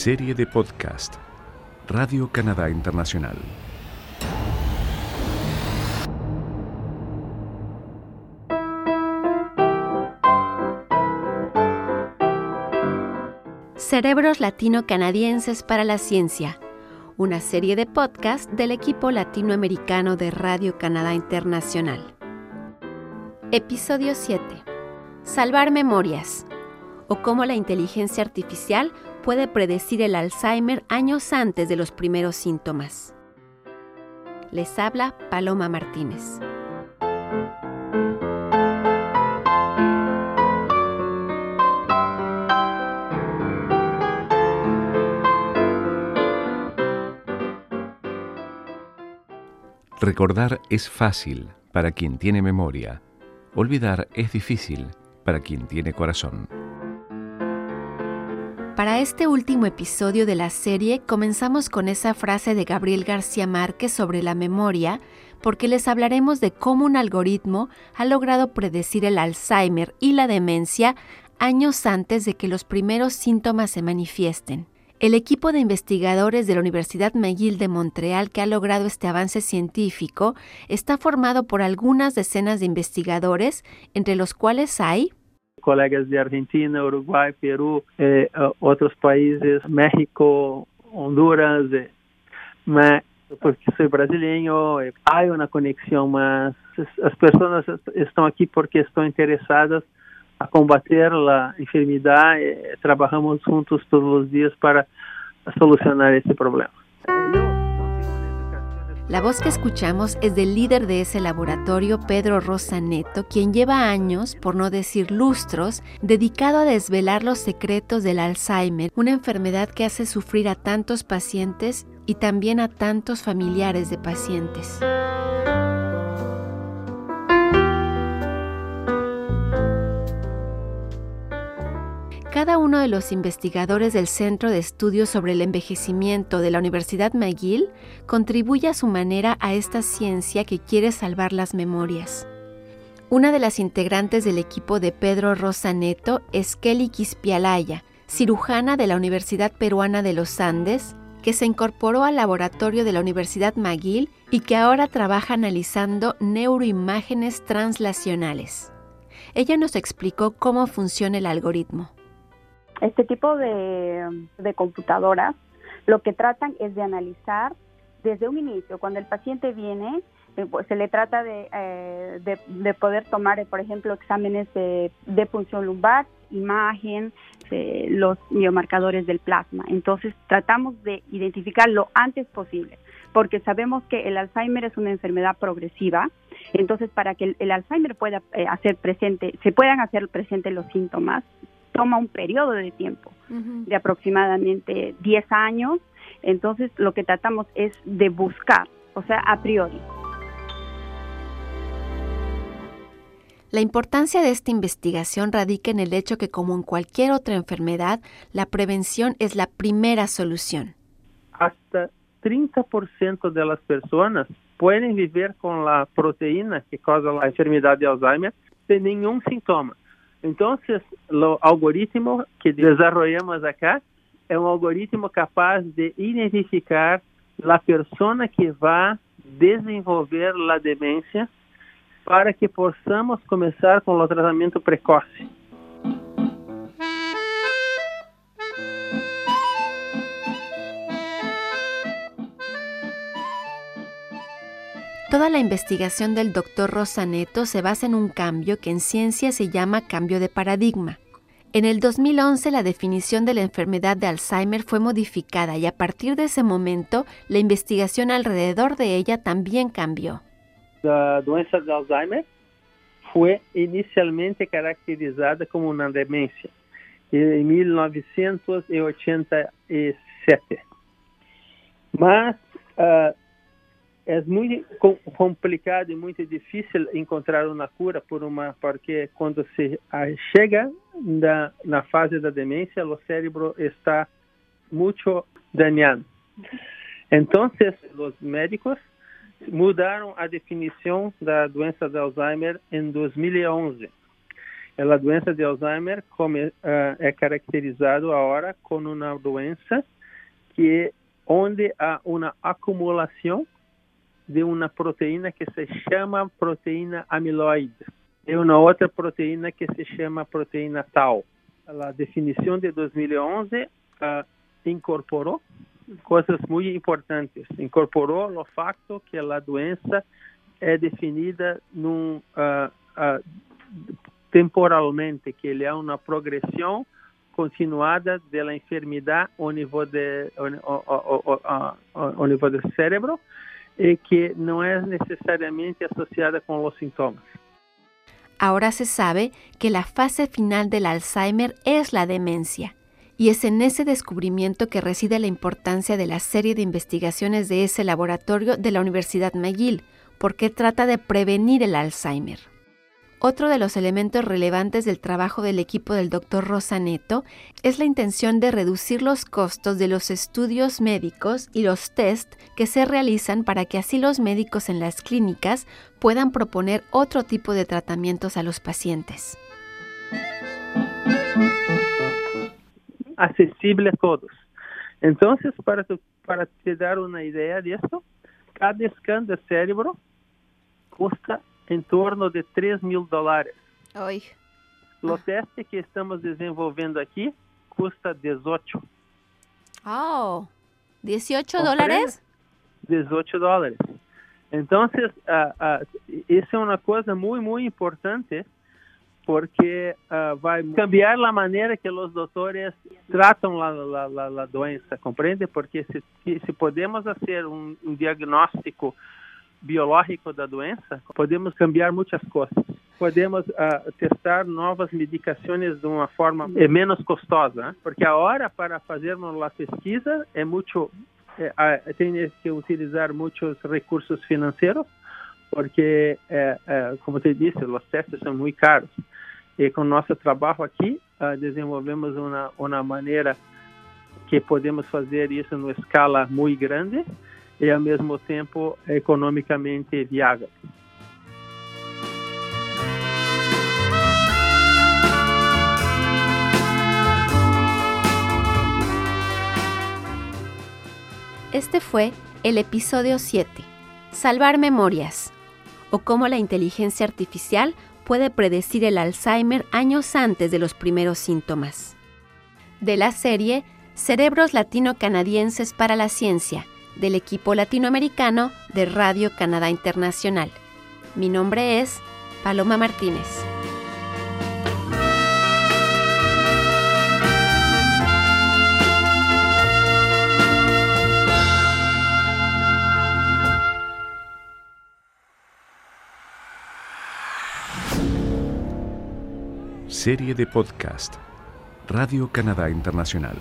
Serie de podcast Radio Canadá Internacional. Cerebros Latino-Canadienses para la Ciencia, una serie de podcast del equipo latinoamericano de Radio Canadá Internacional. Episodio 7. Salvar memorias o cómo la inteligencia artificial puede predecir el Alzheimer años antes de los primeros síntomas. Les habla Paloma Martínez. Recordar es fácil para quien tiene memoria. Olvidar es difícil para quien tiene corazón. Para este último episodio de la serie comenzamos con esa frase de Gabriel García Márquez sobre la memoria, porque les hablaremos de cómo un algoritmo ha logrado predecir el Alzheimer y la demencia años antes de que los primeros síntomas se manifiesten. El equipo de investigadores de la Universidad McGill de Montreal que ha logrado este avance científico está formado por algunas decenas de investigadores, entre los cuales hay colegas de Argentina, Uruguay, Perú, eh, otros países, México, Honduras, eh, porque soy brasileño, eh, hay una conexión más. Las personas están aquí porque están interesadas a combater la enfermedad. Eh, trabajamos juntos todos los días para solucionar ese problema. La voz que escuchamos es del líder de ese laboratorio, Pedro Rosa Neto, quien lleva años, por no decir lustros, dedicado a desvelar los secretos del Alzheimer, una enfermedad que hace sufrir a tantos pacientes y también a tantos familiares de pacientes. Cada uno de los investigadores del Centro de Estudios sobre el Envejecimiento de la Universidad McGill contribuye a su manera a esta ciencia que quiere salvar las memorias. Una de las integrantes del equipo de Pedro Rosa Neto es Kelly Quispialaya, cirujana de la Universidad Peruana de los Andes, que se incorporó al laboratorio de la Universidad McGill y que ahora trabaja analizando neuroimágenes translacionales. Ella nos explicó cómo funciona el algoritmo. Este tipo de, computadoras lo que tratan es de analizar desde un inicio, cuando el paciente viene, eh, pues, se le trata de, eh, de, poder tomar, eh, por ejemplo, exámenes de, de función lumbar, imagen, los biomarcadores del plasma. Entonces, tratamos de identificar lo antes posible, porque sabemos que el Alzheimer es una enfermedad progresiva. Entonces, para que el, Alzheimer pueda hacer presente, se puedan hacer presentes los síntomas, toma un periodo de tiempo de aproximadamente 10 años. Entonces, lo que tratamos es de buscar, o sea, a priori. La importancia de esta investigación radica en el hecho que, como en cualquier otra enfermedad, la prevención es la primera solución. Hasta 30% de las personas pueden vivir con la proteína que causa la enfermedad de Alzheimer sin ningún síntoma. Entonces, el algoritmo que desarrollamos acá es un algoritmo capaz de identificar la persona que va a desenvolver la demencia para que possamos começar com o tratamento precoce. Toda la investigación del doctor Rosaneto se basa en un cambio que en ciencia se llama cambio de paradigma. En el 2011 la definición de la enfermedad de Alzheimer fue modificada y a partir de ese momento la investigación alrededor de ella también cambió. La doença de Alzheimer fue inicialmente caracterizada como una demencia en 1987. Mas uh, é muito complicado e muito difícil encontrar uma cura por uma porque quando se chega na, na fase da demência o cérebro está muito dañado então os médicos mudaram a definição da doença de Alzheimer em 2011 A doença de Alzheimer come, é caracterizado agora como uma doença que onde há uma acumulação de uma proteína que se chama proteína amiloide e uma outra proteína que se chama proteína tau. A definição de 2011 uh, incorporou coisas muito importantes. Incorporou o fato que a doença é definida num, uh, uh, temporalmente, que ele é uma progressão continuada da enfermidade ao nível, de, ao nível do cérebro que não é necessariamente associada com os sintomas. Ahora se sabe que la fase final del Alzheimer es la demencia, y es en ese descubrimiento que reside la importancia de la serie de investigaciones de ese laboratorio de la Universidad McGill, porque trata de prevenir el Alzheimer. Otro de los elementos relevantes del trabajo del equipo del Dr. Rosaneto es la intención de reducir los costos de los estudios médicos y los test que se realizan para que así los médicos en las clínicas puedan proponer otro tipo de tratamientos a los pacientes. Accesible a todos. Entonces, para, para te dar una idea de esto, cada scan de cerebro cuesta em torno de 3 mil dólares. Oi. O teste que estamos desenvolvendo aqui custa 18. Oh, 18 dólares? 18 dólares. Então, uh, uh, isso é uma coisa muito, muito importante porque uh, vai cambiar a maneira que os doutores tratam a, doença, compreende? Porque se, se podemos fazer um, um diagnóstico biológico da doença, podemos cambiar muitas coisas. Podemos uh, testar novas medicações de uma forma menos custosa, né? porque a hora para fazermos a pesquisa é muito é, tem que utilizar muitos recursos financeiros, porque, é, é, como te disse, os testes são muito caros. E com nosso trabalho aqui, uh, desenvolvemos uma, uma maneira que podemos fazer isso numa escala muito grande e ao mesmo tempo economicamente viável. Este fue el episodio 7, Salvar Memorias, o cómo la inteligencia artificial puede predecir el Alzheimer años antes de los primeros síntomas. De la serie Cerebros Latino-Canadienses para la Ciencia, del equipo latinoamericano de Radio Canadá Internacional. Mi nombre es Paloma Martínez. Serie de podcast Radio Canadá Internacional.